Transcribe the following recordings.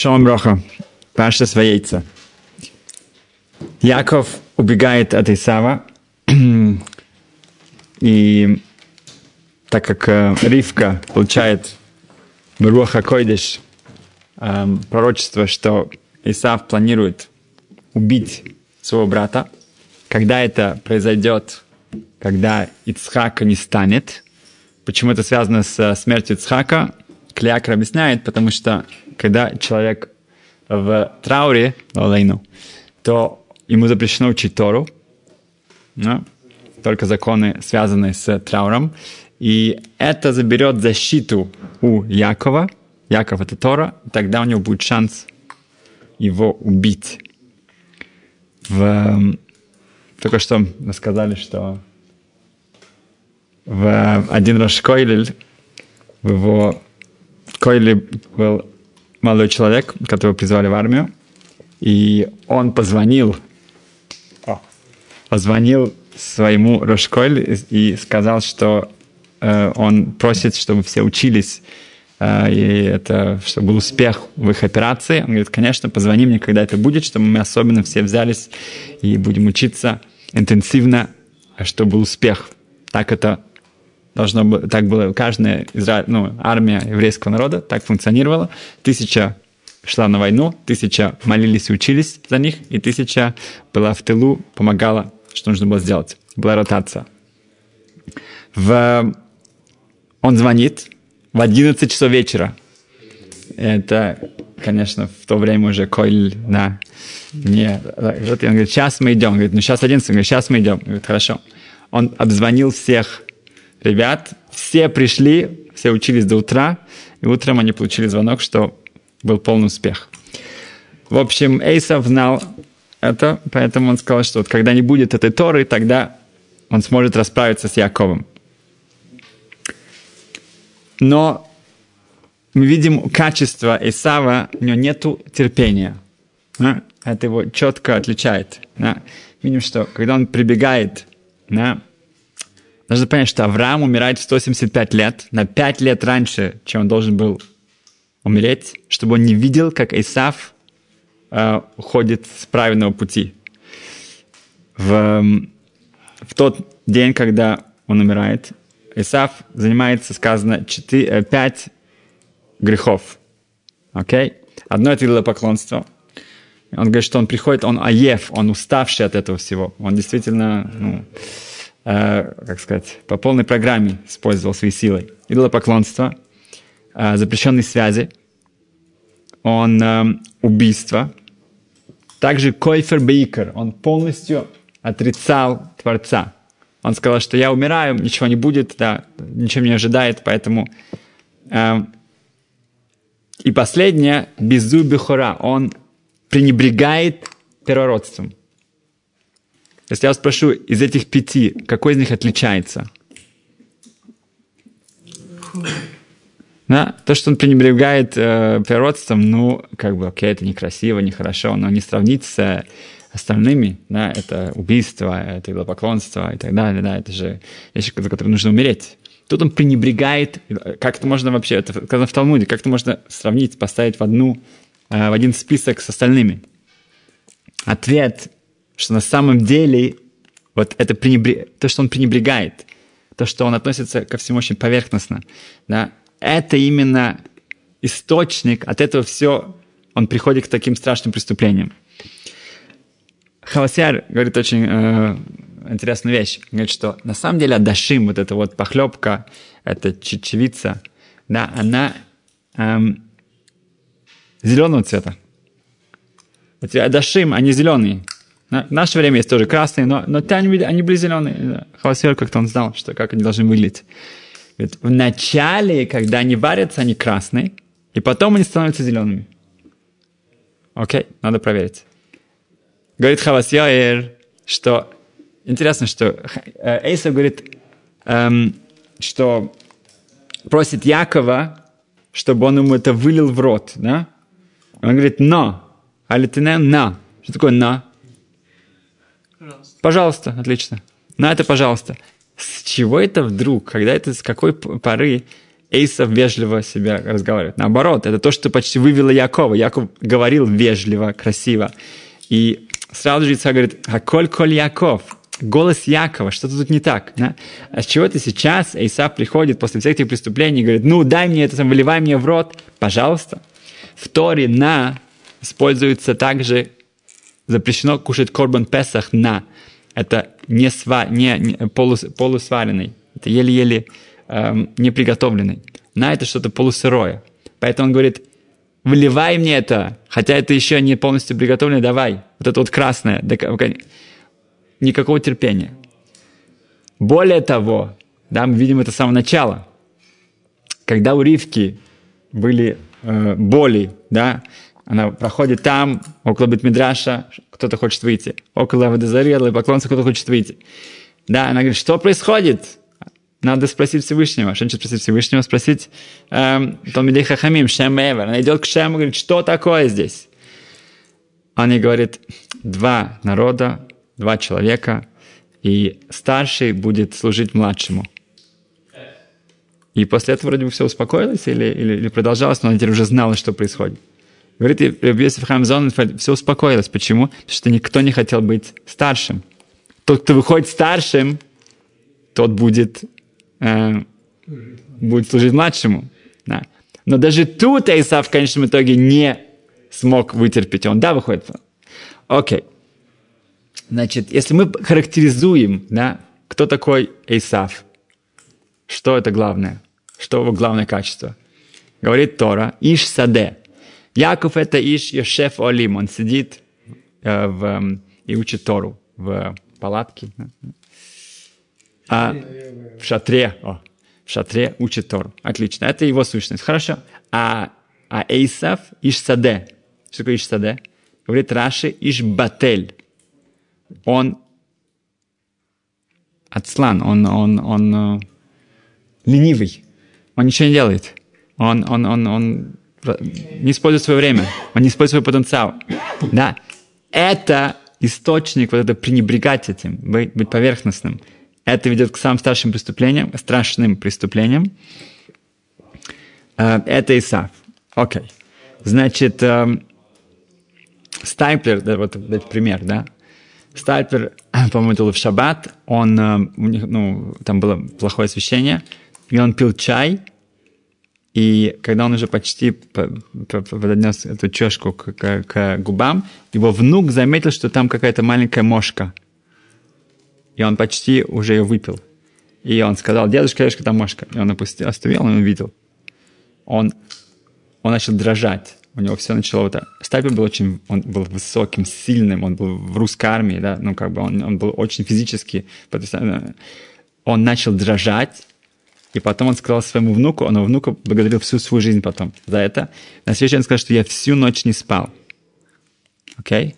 Шалом Броха. Паша яйца. Яков убегает от Исава. И так как э, Ривка получает Руха Койдеш э, пророчество, что Исав планирует убить своего брата, когда это произойдет, когда Ицхака не станет, почему это связано с смертью Ицхака, Клеакр объясняет, потому что когда человек в трауре, Лейну, то ему запрещено учить Тору, ну, только законы, связанные с трауром, и это заберет защиту у Якова, Яков это Тора, тогда у него будет шанс его убить. В... Только что мы сказали, что в один раз Койлель, в его Койли был молодой человек, которого призвали в армию, и он позвонил, позвонил своему Рошкойль и сказал, что э, он просит, чтобы все учились, э, и это, чтобы был успех в их операции. Он говорит, конечно, позвони мне, когда это будет, чтобы мы особенно все взялись и будем учиться интенсивно, чтобы был успех. Так это должно быть, так было, каждая Изра... ну, армия еврейского народа так функционировала. Тысяча шла на войну, тысяча молились и учились за них, и тысяча была в тылу, помогала, что нужно было сделать. Была ротация. В... Он звонит в 11 часов вечера. Это, конечно, в то время уже Койль, да, не, он говорит, сейчас мы идем. Он говорит, ну сейчас 11, он говорит, сейчас мы идем. Он говорит, хорошо. Он обзвонил всех ребят, все пришли, все учились до утра, и утром они получили звонок, что был полный успех. В общем, Эйсов знал это, поэтому он сказал, что вот когда не будет этой Торы, тогда он сможет расправиться с Яковом. Но мы видим качество Исава, у него нет терпения. Да? Это его четко отличает. Да? Видим, что когда он прибегает да, Нужно понять, что Авраам умирает в 175 лет, на 5 лет раньше, чем он должен был умереть, чтобы он не видел, как Исав э, уходит с правильного пути. В, в тот день, когда он умирает, Исав занимается, сказано, 4, 5 э, грехов. Okay? Одно это идолопоклонство. Он говорит, что он приходит, он аев, он уставший от этого всего. Он действительно, ну, Э, как сказать, по полной программе использовал свои силы. Идолопоклонство, э, запрещенные связи, он э, убийство. Также Койфер Бейкер, он полностью отрицал Творца. Он сказал, что я умираю, ничего не будет, да, ничего не ожидает, поэтому... Э, и последнее, Беззуб Бехора, он пренебрегает первородством. Если я спрошу, из этих пяти, какой из них отличается? Да, то, что он пренебрегает э, природством, ну, как бы, окей, это некрасиво, нехорошо, но не сравнить с остальными, да, это убийство, это идолопоклонство и так далее, да, это же вещи, за которые нужно умереть. Тут он пренебрегает, как это можно вообще, это сказано в Талмуде, как это можно сравнить, поставить в одну, э, в один список с остальными? Ответ что на самом деле вот это пренебрег... то, что он пренебрегает, то, что он относится ко всему очень поверхностно, да, это именно источник, от этого все он приходит к таким страшным преступлениям. Хавасяр говорит очень э, интересную вещь. Говорит, что на самом деле адашим, вот эта вот похлебка, эта чечевица, да, она эм, зеленого цвета. Вот адашим, они зеленые. В наше время есть тоже красные, но, но те они, они были зеленые. Хавасер как-то он знал, что, как они должны выглядеть. В начале, когда они варятся, они красные, и потом они становятся зелеными. Окей, надо проверить. Говорит Хавасьяер, что интересно, что э, Эйсов говорит, эм, что просит Якова, чтобы он ему это вылил в рот, да? Он говорит, но, алитинен на. Что такое на? Пожалуйста, отлично. На это, пожалуйста. С чего это вдруг, когда это, с какой поры Эйсов вежливо себя разговаривает. Наоборот, это то, что почти вывело Якова. Яков говорил вежливо, красиво. И сразу же Ицхак говорит, а коль коль Яков, голос Якова, что-то тут не так. Да? А с чего ты сейчас, Исаак приходит после всех этих преступлений и говорит, ну дай мне это, выливай мне в рот, пожалуйста. В Торе на используется также, запрещено кушать корбан Песах на. Это не, сва, не, не полус, полусваренный, это еле-еле эм, не приготовленный. На это что-то полусырое. Поэтому он говорит, выливай мне это, хотя это еще не полностью приготовленное, давай. Вот это вот красное. Никакого терпения. Более того, да, мы видим это с самого начала. Когда у Ривки были э, боли, да, она проходит там, около Бетмидраша, кто-то хочет выйти. Около Авадазарела, поклонца, кто-то хочет выйти. Да, она говорит, что происходит? Надо спросить Всевышнего. Значит спросить Всевышнего? Спросить эм, Талмидей Хахамим, Шем Эвер. Она идет к Шему и говорит, что такое здесь? Он ей говорит, два народа, два человека, и старший будет служить младшему. И после этого вроде бы все успокоилось или, или, или продолжалось, но она теперь уже знала, что происходит. Говорит, Йосиф Хамзон, все успокоилось. Почему? Потому что никто не хотел быть старшим. Тот, кто выходит старшим, тот будет э, будет служить младшему. Да. Но даже тут Исав в конечном итоге не смог вытерпеть. Он, да, выходит. Окей. Значит, если мы характеризуем, да, кто такой Исав, что это главное? Что его главное качество? Говорит Тора, Иш Саде. Яков это Иш Йошеф Олим. Он сидит э, в, э, и учит Тору в палатке. А в шатре, о, в шатре учит Тору. Отлично, это его сущность. Хорошо. А, а Эйсав Ишсаде. Что такое Ишсаде? Говорит Раши Ишбатель. Он отслан, он, он, он э, ленивый. Он ничего не делает. Он, он, он, он не использует свое время. Он не использует свой потенциал. Да. Это источник вот это пренебрегать этим, быть, быть поверхностным. Это ведет к самым старшим преступлениям, страшным преступлениям. Э, это Исав. Окей. Значит, эм, Стайплер, да, вот дать пример, да. Стайплер, по-моему, был в шаббат, он, эм, у них, ну, там было плохое освещение, и он пил чай, и когда он уже почти поднес эту чашку к, к, к губам, его внук заметил, что там какая-то маленькая мошка – и он почти уже ее выпил. И он сказал, дедушка, дедушка, там мошка. И он опустил, оставил, он увидел. Он, он начал дрожать. У него все начало вот так. Стайпер был очень, он был высоким, сильным, он был в русской армии, да, ну как бы он, он был очень физически, он начал дрожать, и потом он сказал своему внуку, он внука благодарил всю свою жизнь потом за это. На следующий день он сказал, что я всю ночь не спал. Окей? Okay?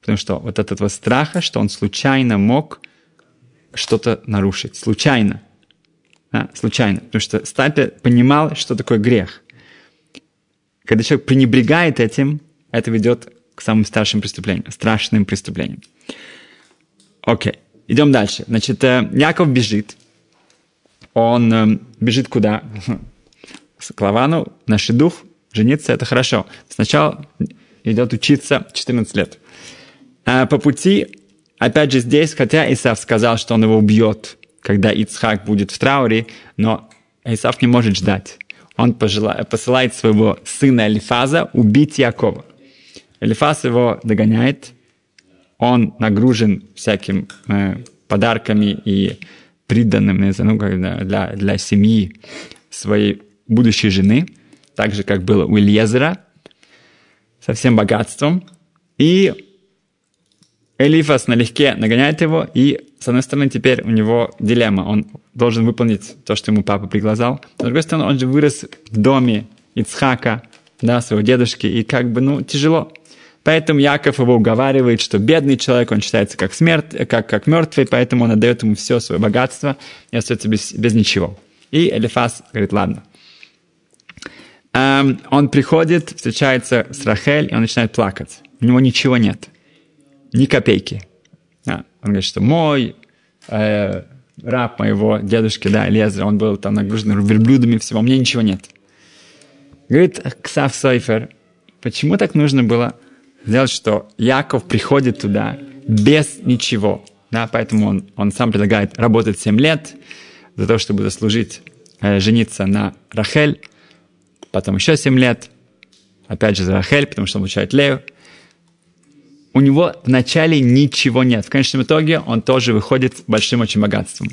Потому что вот от этого страха, что он случайно мог что-то нарушить, случайно. Да, случайно. Потому что Стапе понимал, что такое грех. Когда человек пренебрегает этим, это ведет к самым старшим преступлениям, страшным преступлениям. Окей, идем дальше. Значит, э, Яков бежит. Он э, бежит куда? К Лавану, на дух, жениться, это хорошо. Сначала идет учиться 14 лет. А по пути Опять же здесь, хотя Исав сказал, что он его убьет, когда Ицхак будет в трауре, но Исав не может ждать. Он пожела... посылает своего сына Элифаза убить Якова. Элифаз его догоняет, он нагружен всяким э, подарками и приданным ну, для, для семьи своей будущей жены, так же, как было у Ильезера, со всем богатством. И Элифас налегке нагоняет его, и, с одной стороны, теперь у него дилемма. Он должен выполнить то, что ему папа пригласил. С другой стороны, он же вырос в доме Ицхака, да, своего дедушки, и как бы, ну, тяжело. Поэтому Яков его уговаривает, что бедный человек, он считается как, смерть, как, как мертвый, поэтому он отдает ему все свое богатство и остается без, без ничего. И Элифас говорит, ладно. Um, он приходит, встречается с Рахель, и он начинает плакать. У него ничего нет ни копейки. А, он говорит, что мой э, раб моего дедушки, да, Лезра, он был там нагружен верблюдами всего, у меня ничего нет. Говорит Ксав Сойфер, почему так нужно было сделать, что Яков приходит туда без ничего, да, поэтому он, он сам предлагает работать 7 лет за то, чтобы заслужить, э, жениться на Рахель, потом еще 7 лет, опять же за Рахель, потому что он получает Лею. У него вначале ничего нет. В конечном итоге он тоже выходит с большим очень богатством.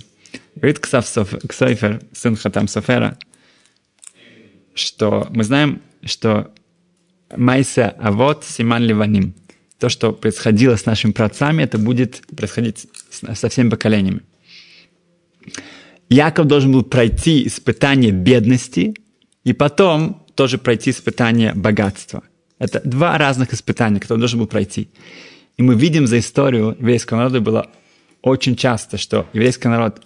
Говорит Ксав сын Хатам Софера, что мы знаем, что Майса Авот Симан Ливаним. То, что происходило с нашими праотцами, это будет происходить со всеми поколениями. Яков должен был пройти испытание бедности и потом тоже пройти испытание богатства. Это два разных испытания, которые он должен был пройти. И мы видим за историю еврейского народа было очень часто, что еврейский народ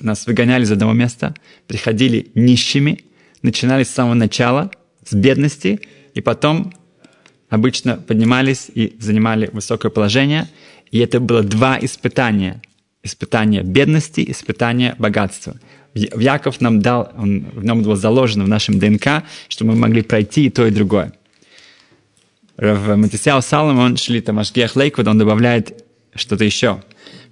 нас выгоняли из одного места, приходили нищими, начинали с самого начала, с бедности, и потом обычно поднимались и занимали высокое положение. И это было два испытания. Испытание бедности, испытание богатства. В Яков нам дал, он, в нем было заложено в нашем ДНК, что мы могли пройти и то, и другое. В Матисяу Саломон шли там Ашгех Лейквуд, он добавляет что-то еще.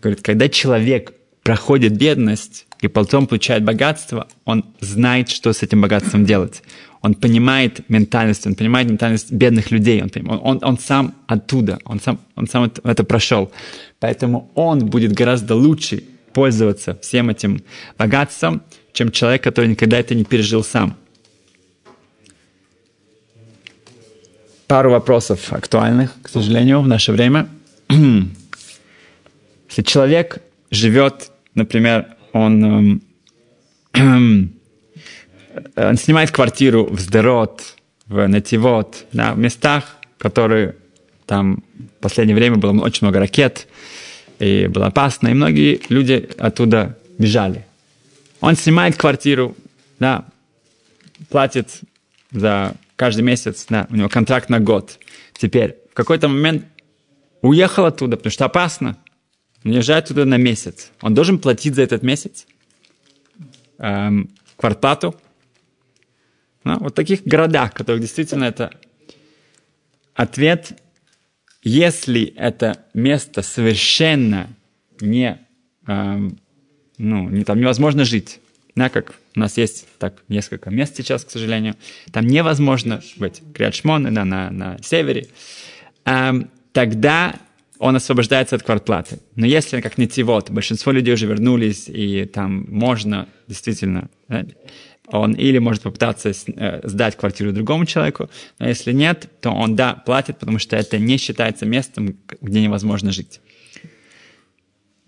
Говорит, когда человек проходит бедность и потом получает богатство, он знает, что с этим богатством делать. Он понимает ментальность, он понимает ментальность бедных людей, он, он, он, сам оттуда, он сам, он сам это прошел. Поэтому он будет гораздо лучше пользоваться всем этим богатством, чем человек, который никогда это не пережил сам. Пару вопросов актуальных, к сожалению, в наше время. Если человек живет, например, он, эм, он снимает квартиру в Сдерот, в Нативот, да, местах, которые там в последнее время было очень много ракет, и было опасно, и многие люди оттуда бежали. Он снимает квартиру, да, платит за каждый месяц, да, у него контракт на год. Теперь в какой-то момент уехал оттуда, потому что опасно. Уезжает туда на месяц. Он должен платить за этот месяц эм, квартплату. Ну, вот таких городах, которых действительно это ответ если это место совершенно не, э, ну, не там невозможно жить, да, как у нас есть так несколько мест сейчас, к сожалению, там невозможно быть, Криадшмон, да, на, на севере, э, тогда он освобождается от квартплаты. Но если как нитивот, большинство людей уже вернулись, и там можно действительно он или может попытаться э, сдать квартиру другому человеку, но если нет, то он, да, платит, потому что это не считается местом, где невозможно жить.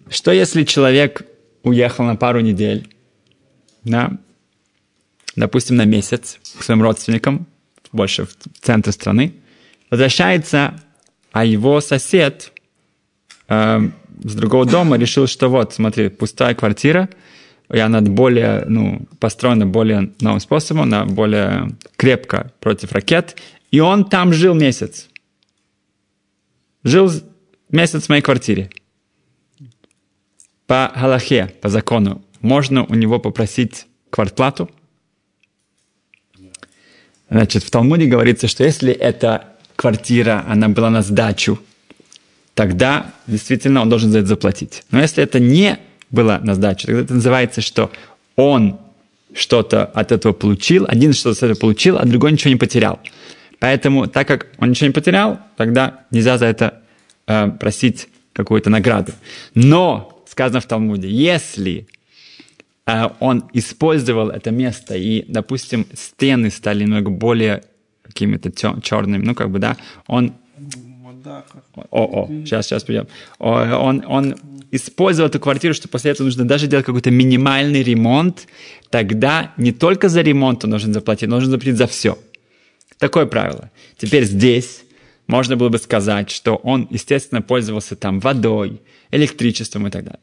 Что если человек уехал на пару недель, да, допустим, на месяц к своим родственникам, больше в центр страны, возвращается, а его сосед э, с другого дома решил, что вот, смотри, пустая квартира – и она более, ну, построена более новым способом, она более крепко против ракет. И он там жил месяц. Жил месяц в моей квартире. По Галахе, по закону, можно у него попросить квартплату? Значит, в Талмуде говорится, что если эта квартира, она была на сдачу, тогда действительно он должен за это заплатить. Но если это не была на сдачу. Тогда это называется, что он что-то от этого получил, один что-то с этого получил, а другой ничего не потерял. Поэтому, так как он ничего не потерял, тогда нельзя за это э, просить какую-то награду. Но, сказано в Талмуде, если э, он использовал это место, и, допустим, стены стали немного более какими-то черными, ну, как бы, да, он... О, о, сейчас, сейчас придем. Он, он использовал эту квартиру, что после этого нужно даже делать какой-то минимальный ремонт, тогда не только за ремонт он должен заплатить, он должен заплатить за все. Такое правило. Теперь здесь можно было бы сказать, что он, естественно, пользовался там водой, электричеством и так далее.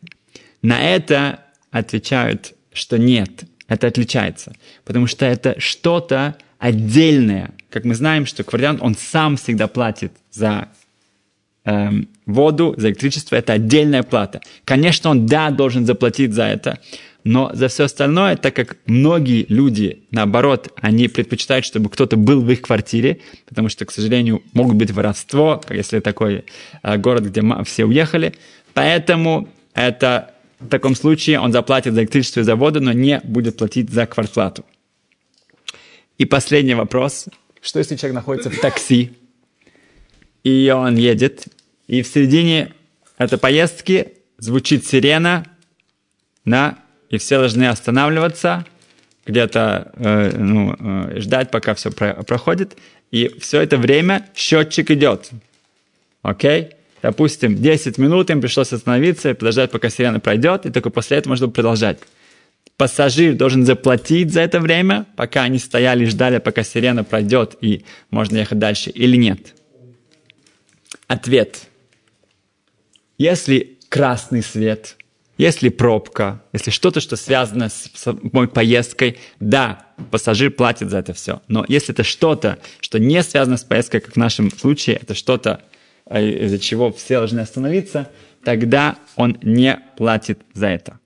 На это отвечают, что нет, это отличается, потому что это что-то отдельное. Как мы знаем, что квартирант, он сам всегда платит за эм, воду, за электричество, это отдельная плата. Конечно, он, да, должен заплатить за это, но за все остальное, так как многие люди, наоборот, они предпочитают, чтобы кто-то был в их квартире, потому что, к сожалению, могут быть воровство, если такой э, город, где все уехали. Поэтому это в таком случае он заплатит за электричество и за воду, но не будет платить за квартплату. И последний вопрос. Что если человек находится в такси, и он едет, и в середине этой поездки звучит сирена, да, и все должны останавливаться, где-то э, ну, э, ждать, пока все про- проходит, и все это время счетчик идет. Окей? Допустим, 10 минут им пришлось остановиться и подождать, пока сирена пройдет, и только после этого можно продолжать. Пассажир должен заплатить за это время, пока они стояли и ждали, пока сирена пройдет, и можно ехать дальше, или нет? Ответ. Если красный свет, если пробка, если что-то, что связано с, с моей поездкой, да, пассажир платит за это все. Но если это что-то, что не связано с поездкой, как в нашем случае, это что-то, э, из-за чего все должны остановиться, тогда он не платит за это.